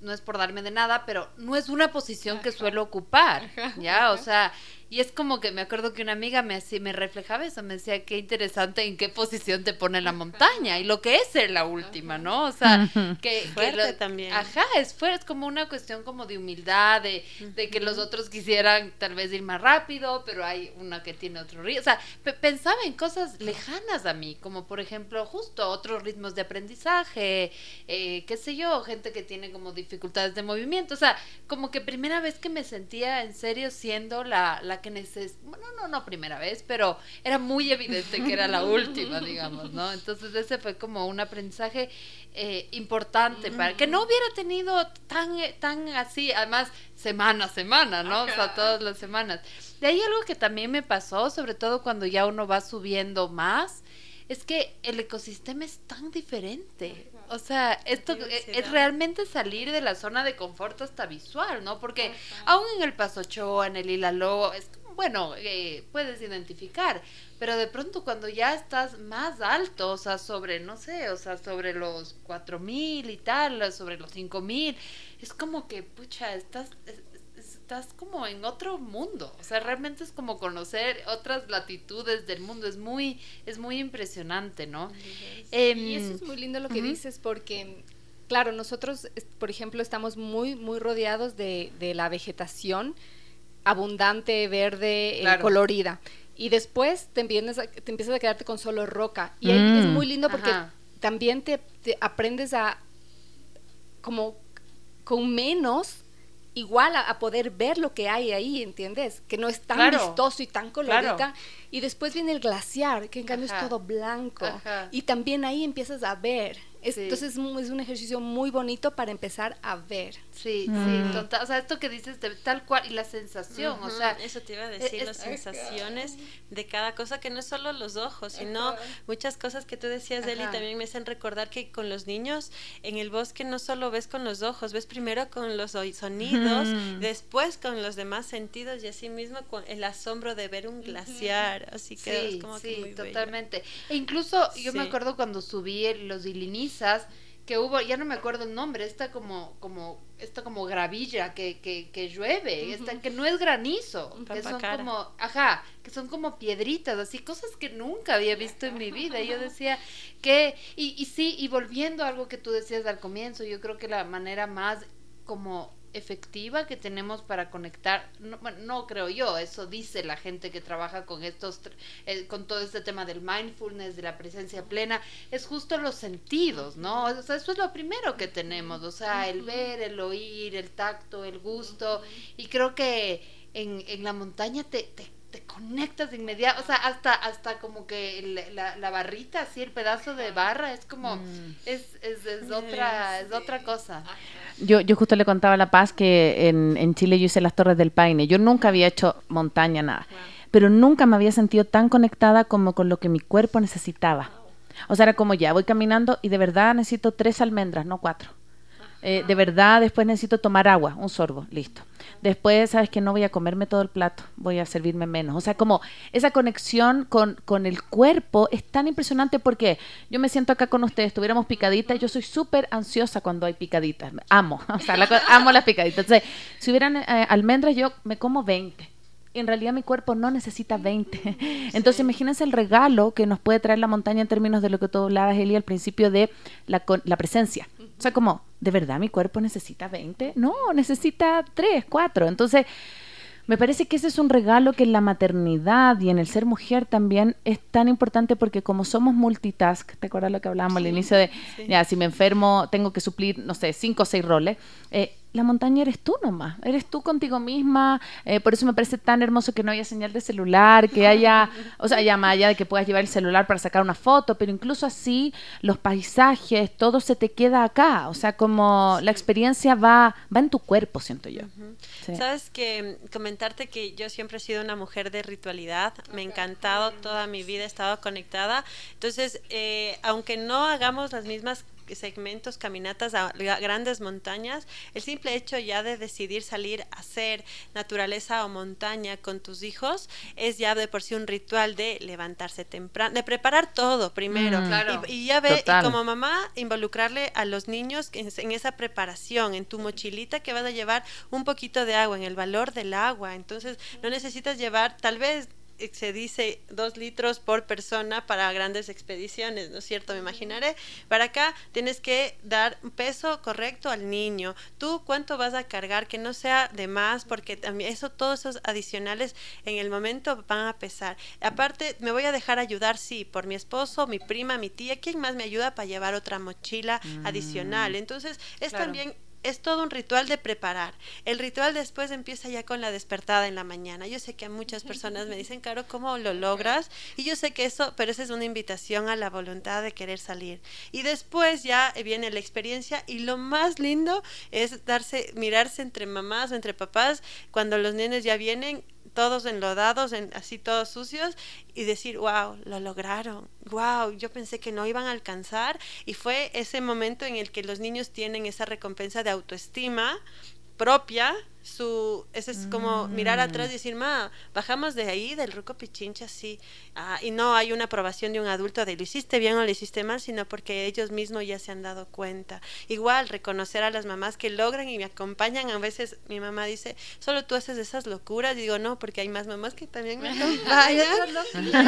no es por darme de nada, pero no es una posición que suelo ocupar, ¿ya? O sea, y es como que me acuerdo que una amiga me, me reflejaba eso, me decía, qué interesante en qué posición te pone la montaña y lo que es ser la última, ¿no? O sea, que, fuerte también. Ajá, es fuerte, es como una cuestión como de humildad, de, de, que los otros quisieran tal vez ir más rápido, pero hay una que tiene otro ritmo. O sea, pensaba en cosas lejanas a mí, como por ejemplo, justo otros ritmos de aprendizaje, eh, qué sé yo, gente que tiene como dificultades de movimiento. O sea, como que primera vez que me sentía en serio siendo la, la que bueno, no, no primera vez, pero era muy evidente que era la última, digamos, ¿no? Entonces ese fue como un aprendizaje eh, importante para que no hubiera tenido tan, tan así, además semana a semana, ¿no? O sea, todas las semanas. De ahí algo que también me pasó, sobre todo cuando ya uno va subiendo más, es que el ecosistema es tan diferente. O sea, esto es realmente salir de la zona de confort hasta visual, ¿no? Porque aún en el Paso Choa, en el Hilaló, es bueno, eh, puedes identificar, pero de pronto cuando ya estás más alto, o sea, sobre, no sé, o sea, sobre los cuatro mil y tal, sobre los cinco mil, es como que, pucha, estás, estás como en otro mundo. O sea, realmente es como conocer otras latitudes del mundo. Es muy, es muy impresionante, ¿no? Em, y eso es muy lindo lo que dices porque, claro, nosotros, por ejemplo, estamos muy, muy rodeados de, la vegetación abundante, verde, eh, colorida. Y después te empiezas, a, te empiezas a quedarte con solo roca. Y ahí es mm. muy lindo porque también te, te aprendes a como con menos igual a, poder ver lo que hay ahí, ¿entiendes? Que no es tan vistoso y tan colorido. Y después viene el glaciar, que en cambio es todo blanco. Y también ahí empiezas a ver. Entonces es un, ejercicio muy bonito para empezar a ver. Sí, sí, mm. total. O sea, esto que dices tal cual, y la sensación, o sea. Eso te iba a decir, las sensaciones de cada cosa, que no es solo los ojos, sino muchas cosas que tú decías, Eli, también me hacen recordar que con los niños en el bosque no solo ves con los ojos, ves primero con los sonidos, después con los demás sentidos y así mismo con el asombro de ver un glaciar, así que sí, como sí, totalmente. E incluso yo me acuerdo cuando subí los ilinizas, que hubo, ya no me acuerdo el nombre, esta como, como, esta como gravilla que, que, que llueve, esta, que no es granizo, que son como, ajá, que son como piedritas, así, cosas que nunca había visto en mi vida. Y yo decía que, y, y sí, y volviendo a algo que tú decías al comienzo, yo creo que la manera más como efectiva que tenemos para conectar, no, no, creo yo, eso dice la gente que trabaja con estos, eh, con todo este tema del mindfulness, de la presencia plena, es justo los sentidos, ¿no? O sea, eso es lo primero que tenemos, o sea, el ver, el oír, el tacto, el gusto, y creo que en, en la montaña te, te te conectas de inmediato, o sea, hasta, hasta como que la, la barrita, así el pedazo de barra, es como, mm. es, es, es, otra, es otra cosa. Yo, yo justo le contaba a La Paz que en, en Chile yo hice las Torres del Paine, yo nunca había hecho montaña, nada, pero nunca me había sentido tan conectada como con lo que mi cuerpo necesitaba. O sea, era como ya, voy caminando y de verdad necesito tres almendras, no cuatro. Eh, de verdad, después necesito tomar agua, un sorbo, listo. Después, sabes que no voy a comerme todo el plato, voy a servirme menos. O sea, como esa conexión con, con el cuerpo es tan impresionante porque yo me siento acá con ustedes, tuviéramos picaditas, yo soy súper ansiosa cuando hay picaditas, amo, o sea, amo las picaditas. Entonces, si hubieran eh, almendras, yo me como 20 en realidad mi cuerpo no necesita 20. Entonces imagínense el regalo que nos puede traer la montaña en términos de lo que tú hablabas, Eli, al principio de la, la presencia. O sea, como, ¿de verdad mi cuerpo necesita 20? No, necesita 3, 4. Entonces, me parece que ese es un regalo que en la maternidad y en el ser mujer también es tan importante porque como somos multitask, ¿te acuerdas lo que hablábamos al inicio de, ya, si me enfermo, tengo que suplir, no sé, cinco o seis roles? Eh, la montaña eres tú nomás, eres tú contigo misma, eh, por eso me parece tan hermoso que no haya señal de celular, que haya, o sea, ya más allá de que puedas llevar el celular para sacar una foto, pero incluso así los paisajes, todo se te queda acá, o sea, como la experiencia va, va en tu cuerpo, siento yo. Sabes que comentarte que yo siempre he sido una mujer de ritualidad, me ha encantado, toda mi vida he estado conectada, entonces, eh, aunque no hagamos las mismas segmentos, caminatas a grandes montañas, el simple hecho ya de decidir salir a hacer naturaleza o montaña con tus hijos es ya de por sí un ritual de levantarse temprano, de preparar todo primero. Mm. y, ya ve, y como mamá, involucrarle a los niños en, en, esa preparación, en tu mochilita que vas a llevar un poquito de agua, en el valor del agua. Entonces, no necesitas llevar, tal vez se dice dos litros por persona para grandes expediciones, ¿no es cierto? Me imaginaré. Para acá tienes que dar un peso correcto al niño. Tú cuánto vas a cargar, que no sea de más, porque también eso, todos esos adicionales en el momento van a pesar. Aparte, me voy a dejar ayudar, sí, por mi esposo, mi prima, mi tía, ¿quién más me ayuda para llevar otra mochila mm. adicional? Entonces, es también es todo un ritual de preparar. El ritual después empieza ya con la despertada en la mañana. Yo sé que muchas personas me dicen, Caro, ¿cómo lo logras? Y yo sé que eso, pero esa es una invitación a la voluntad de querer salir. Y después ya viene la experiencia y lo más lindo es darse, mirarse entre mamás o entre papás cuando los nenes ya vienen todos enlodados, en, así todos sucios, y decir, wow, lo lograron, wow, yo pensé que no iban a alcanzar, y fue ese momento en el que los niños tienen esa recompensa de autoestima propia su ese es como mirar atrás y mm. decir ma bajamos de ahí del ruco pichincha sí. Ah, y no hay una aprobación de un adulto de lo hiciste bien o lo hiciste mal sino porque ellos mismos ya se han dado cuenta. Igual reconocer a las mamás que logran y me acompañan. A veces mi mamá dice solo tú haces esas locuras y digo no porque hay más mamás que también me acompañan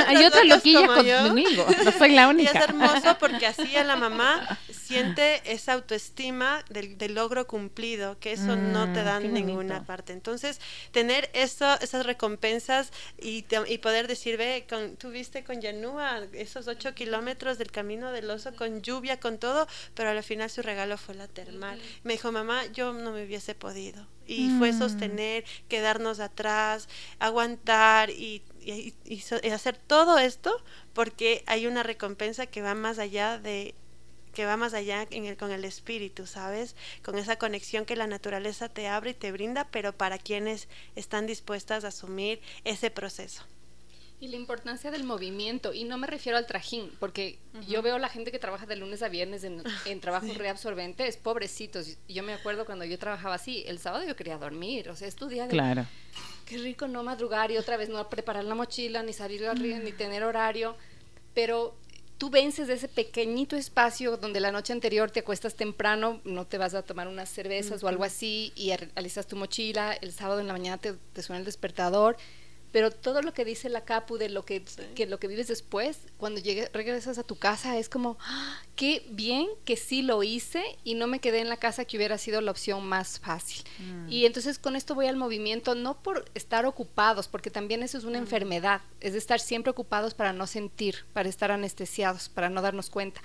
hay otras loquillas conmigo no soy la única y es hermoso porque así a la mamá siente esa autoestima del, logro cumplido que eso no te mm, dan ningún una parte. Entonces, tener eso, esas recompensas y, y poder decir, ve, con, tú viste con Yanúa esos ocho kilómetros del camino del oso con lluvia, con todo, pero al final su regalo fue la termal. Me dijo, mamá, yo no me hubiese podido. Y fue mm. sostener, quedarnos atrás, aguantar y, y, y hacer todo esto porque hay una recompensa que va más allá de que va más allá en el, con el espíritu, ¿sabes? Con esa conexión que la naturaleza te abre y te brinda, pero para quienes están dispuestas a asumir ese proceso. Y la importancia del movimiento, y no me refiero al trajín, porque yo veo la gente que trabaja de lunes a viernes en, en trabajo reabsorbentes, pobrecitos. Yo me acuerdo cuando yo trabajaba así, el sábado yo quería dormir, o sea, estudiar. Claro. Qué rico no madrugar y otra vez no preparar la mochila, ni salir a ni tener horario, pero tú vences ese pequeñito espacio donde la noche anterior te acuestas temprano, no te vas a tomar unas cervezas o algo así y alistas tu mochila, el sábado en la mañana te, te suena el despertador pero todo lo que dice la Capu de lo que, lo que vives después, cuando llegues, regresas a tu casa, es como, ¡ah! qué bien que sí lo hice y no me quedé en la casa que hubiera sido la opción más fácil. Mm. Y entonces con esto voy al movimiento, no por estar ocupados, porque también eso es una mm. enfermedad, es de estar siempre ocupados para no sentir, para estar anestesiados, para no darnos cuenta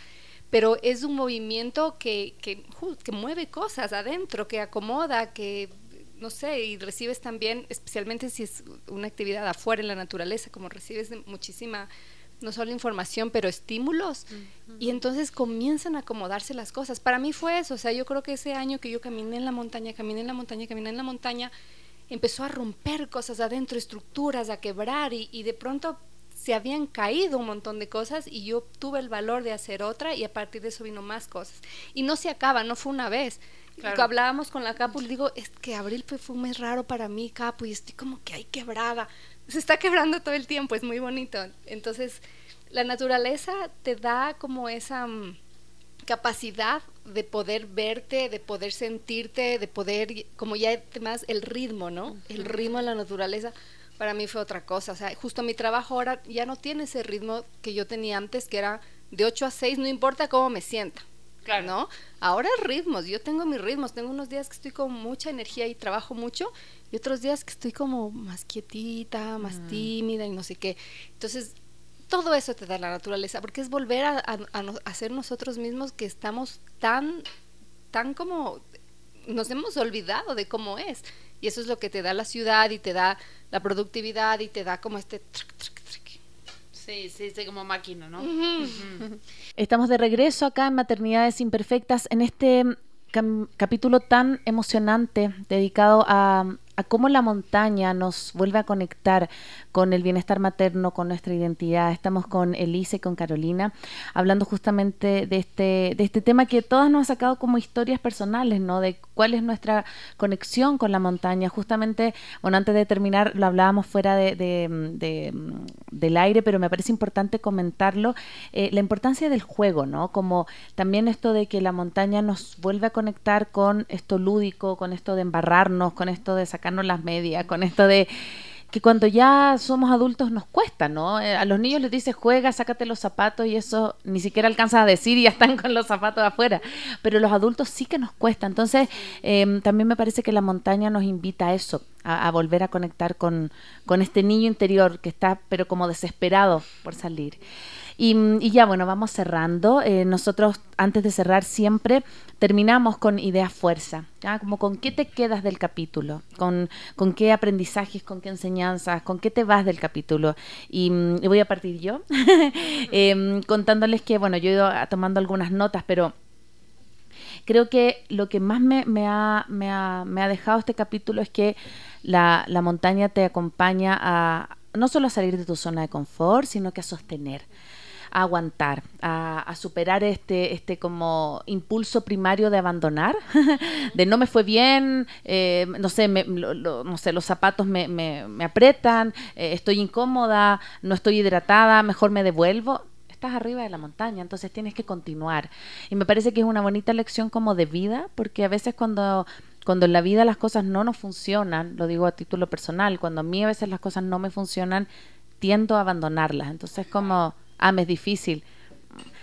pero es un movimiento que, que, que, mueve cosas adentro, que acomoda, que no sé, y recibes también, especialmente si es una actividad afuera en la naturaleza, como recibes muchísima, no solo información, pero estímulos, y entonces comienzan a acomodarse las cosas. Para mí fue eso, o sea, yo creo que ese año que yo caminé en la montaña, caminé en la montaña, caminé en la montaña, empezó a romper cosas adentro, estructuras, a quebrar, y, y de pronto se habían caído un montón de cosas y yo tuve el valor de hacer otra y a partir de eso vino más cosas. Y no se acaba, no fue una vez, Hablábamos con la Capu le digo, es que abril fue, fue un mes raro para mí, Capu, y estoy como que hay quebrada. Se está quebrando todo el tiempo, es muy bonito. Entonces, la naturaleza te da como esa mm, capacidad de poder verte, de poder sentirte, de poder, como ya más el ritmo, ¿no? El ritmo de la naturaleza para mí fue otra cosa. O sea, justo mi trabajo ahora ya no tiene ese ritmo que yo tenía antes, que era de 8 a 6, no importa cómo me sienta. Claro. ¿No? Ahora ritmos, yo tengo mis ritmos, tengo unos días que estoy con mucha energía y trabajo mucho y otros días que estoy como más quietita, más mm. tímida y no sé qué. Entonces, todo eso te da la naturaleza, porque es volver a, a, ser nosotros mismos que estamos tan, tan como, nos hemos olvidado de cómo es. Y eso es lo que te da la ciudad y te da la productividad y te da como este... Sí, sí, sí, como máquina, ¿no? Estamos de regreso acá en Maternidades Imperfectas en este capítulo tan emocionante dedicado a, cómo la montaña nos vuelve a conectar con el bienestar materno, con nuestra identidad. Estamos con Elise y con Carolina hablando justamente de este, de este tema que todas nos ha sacado como historias personales, ¿no? De cuál es nuestra conexión con la montaña. Justamente, bueno, antes de terminar, lo hablábamos fuera de, de, del aire, pero me parece importante comentarlo, eh, la importancia del juego, ¿no? Como también esto de que la montaña nos vuelve a conectar con esto lúdico, con esto de embarrarnos, con esto de sacar las medias, con esto de que cuando ya somos adultos nos cuesta, ¿no? Eh, a los niños les dices juega, sácate los zapatos y eso ni siquiera alcanza a decir y ya están con los zapatos afuera. Pero los adultos sí que nos cuesta. Entonces, em, también me parece que la montaña nos invita a eso, a, volver a conectar con, con este niño interior que está, pero como desesperado por salir. Y, ya, bueno, vamos cerrando. Eh, nosotros, antes de cerrar, siempre terminamos con ideas fuerza. ¿ya? Como con qué te quedas del capítulo, con, con qué aprendizajes, con qué enseñanzas, con qué te vas del capítulo. Y, voy a partir yo, em, contándoles que, bueno, yo he ido tomando algunas notas, pero creo que lo que más me, me, ha, me, ha, me, ha, dejado este capítulo es que la, la montaña te acompaña a no solo a salir de tu zona de confort, sino que a sostener a aguantar, a, superar este, este como impulso primario de abandonar, de no me fue bien, eh, no sé, no sé, los zapatos me, me, me apretan, eh, estoy incómoda, no estoy hidratada, mejor me devuelvo estás arriba de la montaña, entonces tienes que continuar. Y me parece que es una bonita lección como de vida, porque a veces cuando cuando en la vida las cosas no nos funcionan, lo digo a título personal, cuando a mí a veces las cosas no me funcionan, tiendo a abandonarlas. Entonces como, ah, me es difícil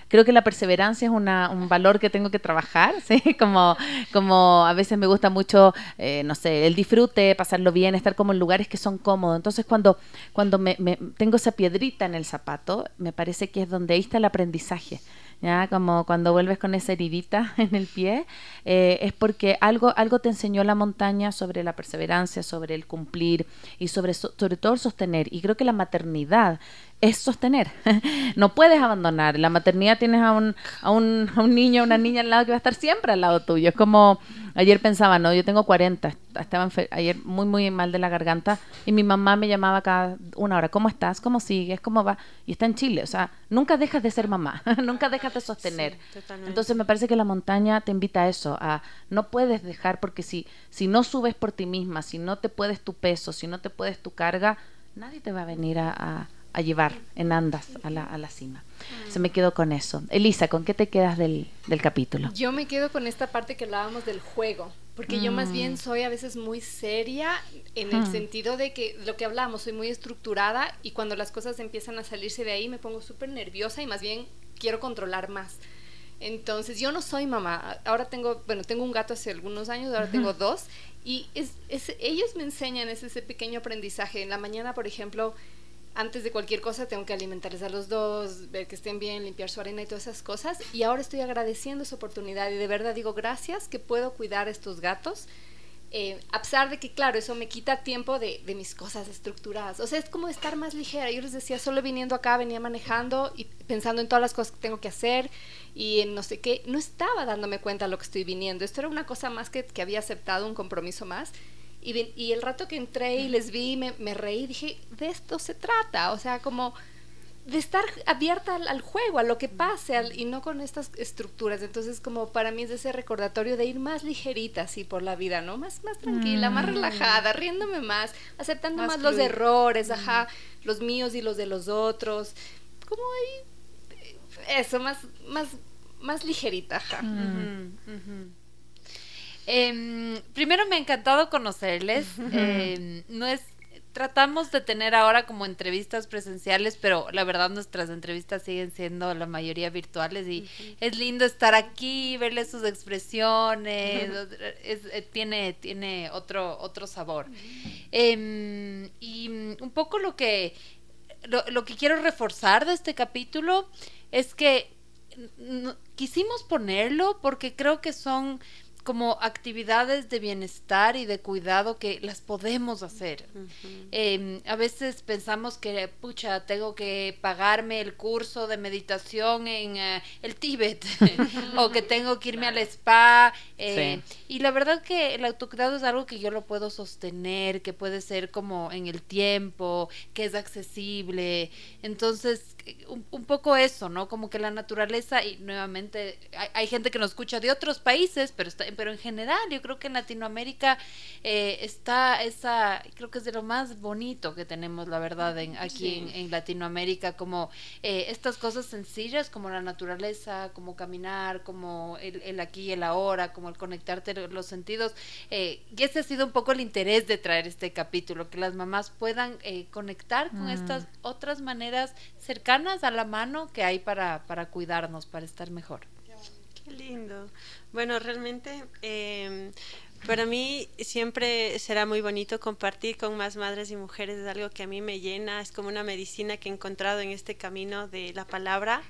creo que la perseverancia es un valor que tengo que trabajar, ¿sí? Como, como a veces me gusta mucho, eh, no sé, el disfrute, pasarlo bien, estar como en lugares que son cómodos. Entonces, cuando, cuando me, me tengo esa piedrita en el zapato, me parece que es donde ahí está el aprendizaje. ¿ya? Como cuando vuelves con esa heridita en el pie, eh, es porque algo, algo te enseñó la montaña sobre la perseverancia, sobre el cumplir y sobre, sobre todo el sostener. Y creo que la maternidad es sostener. no puedes abandonar. La maternidad tienes a un, a un, a un niño, una niña al lado que va a estar siempre al lado tuyo. Es como, ayer pensaba, no, yo tengo 40, estaba ayer muy, muy mal de la garganta y mi mamá me llamaba cada una hora, ¿cómo estás? ¿Cómo sigues? ¿Cómo va? Y está en Chile, o sea, nunca dejas de ser mamá, nunca dejas de sostener. Entonces me parece que la montaña te invita a eso, a no puedes dejar porque si, si no subes por ti misma, si no te puedes tu peso, si no te puedes tu carga, nadie te va a venir a a llevar en andas a la, a la cima. Se me quedó con eso. Elisa, ¿con qué te quedas del, del, capítulo? Yo me quedo con esta parte que hablábamos del juego, porque yo más bien mm. soy a veces muy seria en el sentido de que lo que hablamos, soy muy estructurada y cuando las cosas empiezan a salirse de ahí me pongo súper nerviosa y más bien quiero controlar más. Entonces, yo no soy mamá. Ahora tengo, bueno, tengo un gato hace algunos años, ahora tengo dos. Y es, es, ellos me enseñan ese, ese pequeño aprendizaje. En la mañana, por ejemplo, antes de cualquier cosa tengo que alimentarles a los dos, ver que estén bien, limpiar su arena y todas esas cosas. Y ahora estoy agradeciendo esa oportunidad y de verdad digo gracias que puedo cuidar a estos gatos. Eh, a pesar de que, claro, eso me quita tiempo de, mis cosas estructuradas. O sea, es como estar más ligera. Yo les decía, solo viniendo acá, venía manejando y pensando en todas las cosas que tengo que hacer y en no sé qué. No estaba dándome cuenta de lo que estoy viniendo. Esto era una cosa más que, que había aceptado, un compromiso más. Y, el rato que entré y les vi, me, me reí, dije, de esto se trata, o sea, como de estar abierta al, juego, a lo que pase, y no con estas estructuras. Entonces, como para mí es ese recordatorio de ir más ligerita así por la vida, ¿no? Más, más tranquila, más mm. relajada, riéndome más, aceptando más, los errores, ajá, los míos y los de los otros. Como ahí, eso, más, más, más ligerita, ajá. Em, primero me ha encantado conocerles. Em, no es tratamos de tener ahora como entrevistas presenciales, pero la verdad nuestras entrevistas siguen siendo la mayoría virtuales y es lindo estar aquí, verles sus expresiones, eh, tiene, tiene otro, otro sabor. Em, y un poco lo que, lo, que quiero reforzar de este capítulo es que quisimos ponerlo porque creo que son como actividades de bienestar y de cuidado que las podemos hacer. Em, a veces pensamos que, pucha, tengo que pagarme el curso de meditación en eh, el Tíbet o que tengo que irme al spa. Eh, y la verdad que el autocuidado es algo que yo lo puedo sostener, que puede ser como en el tiempo, que es accesible. Entonces, un, poco eso, ¿no? Como que la naturaleza, y nuevamente hay, gente que nos escucha de otros países, pero, está, pero en general yo creo que en Latinoamérica eh, está esa, creo que es de lo más bonito que tenemos, la verdad, en, aquí en, Latinoamérica, como eh, estas cosas sencillas como la naturaleza, como caminar, como el, aquí y el ahora, como el conectarte los sentidos. Eh, y ese ha sido un poco el interés de traer este capítulo, que las mamás puedan conectar con mm. estas otras maneras cercanas a la mano que hay para, para cuidarnos, para estar mejor. Qué lindo. Bueno, realmente, em, Para mí siempre será muy bonito compartir con más madres y mujeres, es algo que a mí me llena, es como una medicina que he encontrado en este camino de la palabra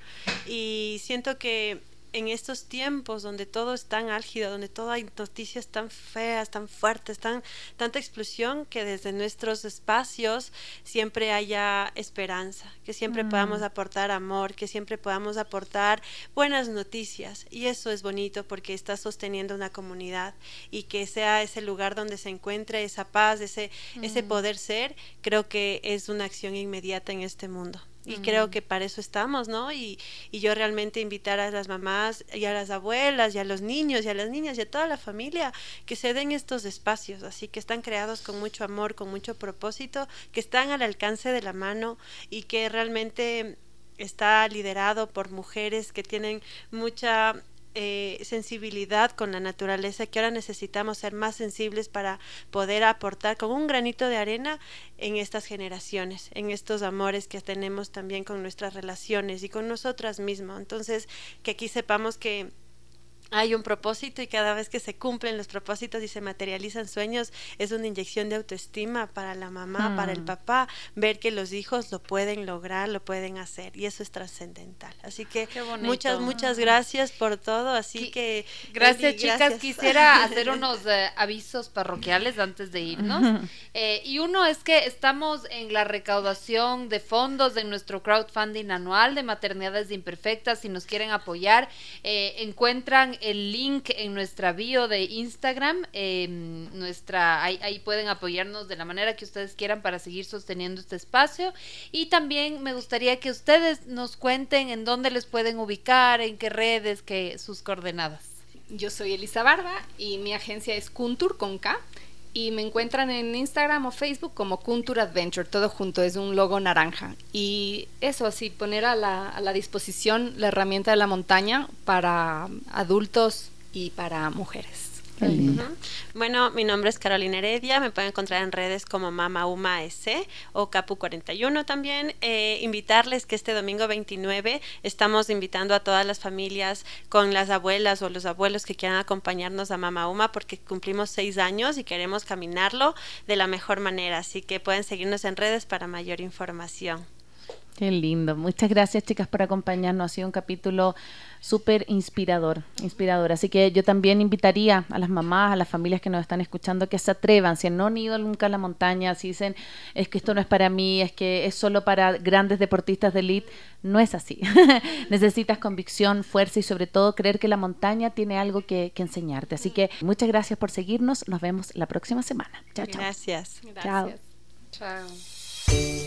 y siento que en estos tiempos donde todo es tan álgido, donde todo hay noticias tan feas, tan fuertes, tan, tanta explosión, que desde nuestros espacios siempre haya esperanza, que siempre mm. podamos aportar amor, que siempre podamos aportar buenas noticias. Y eso es bonito porque está sosteniendo una comunidad y que sea ese lugar donde se encuentre esa paz, ese, ese mm. poder ser, creo que es una acción inmediata en este mundo y creo que para eso estamos, ¿no? Y, y, yo realmente invitar a las mamás y a las abuelas y a los niños y a las niñas y a toda la familia que se den estos espacios, así que están creados con mucho amor, con mucho propósito, que están al alcance de la mano y que realmente está liderado por mujeres que tienen mucha eh, sensibilidad con la naturaleza, que ahora necesitamos ser más sensibles para poder aportar con un granito de arena en estas generaciones, en estos amores que tenemos también con nuestras relaciones y con nosotras mismas. Entonces, que aquí sepamos que hay un propósito y cada vez que se cumplen los propósitos y se materializan sueños es una inyección de autoestima para la mamá, para el mm. papá, ver que los hijos lo pueden lograr, lo pueden hacer y eso es trascendental. Así que muchas, muchas gracias por todo. Así que... Gracias chicas, quisiera hacer unos eh, avisos parroquiales antes de irnos. Eh, y uno es que estamos en la recaudación de fondos de nuestro crowdfunding anual de maternidades imperfectas. Si nos quieren apoyar, eh, encuentran el link en nuestra bio de Instagram. Em, nuestra, ahí, pueden apoyarnos de la manera que ustedes quieran para seguir sosteniendo este espacio. Y también me gustaría que ustedes nos cuenten en dónde les pueden ubicar, en qué redes, que sus coordenadas. Yo soy Elisa Barba y mi agencia es Kuntur con y me encuentran en Instagram o Facebook como Kuntur Adventure, todo junto, es un logo naranja. Y eso, así, poner a la, a la disposición la herramienta de la montaña para adultos y para mujeres. Bueno, mi nombre es Carolina Heredia, me pueden encontrar en redes como Mama Uma S o Capu41 también. Eh, invitarles que este domingo 29 estamos invitando a todas las familias con las abuelas o los abuelos que quieran acompañarnos a Mama Uma porque cumplimos seis años y queremos caminarlo de la mejor manera. Así que pueden seguirnos en redes para mayor información. Qué lindo. Muchas gracias, chicas, por acompañarnos. Ha sido un capítulo súper inspirador, inspirador. Así que yo también invitaría a las mamás, a las familias que nos están escuchando, que se atrevan. Si no han ido nunca a la montaña, si dicen, es que esto no es para mí, es que es solo para grandes deportistas de elite, no es así. Necesitas convicción, fuerza y sobre todo creer que la montaña tiene algo que, enseñarte. Así que muchas gracias por seguirnos. Nos vemos la próxima semana. Chao, chao. Gracias. Chao. Chao.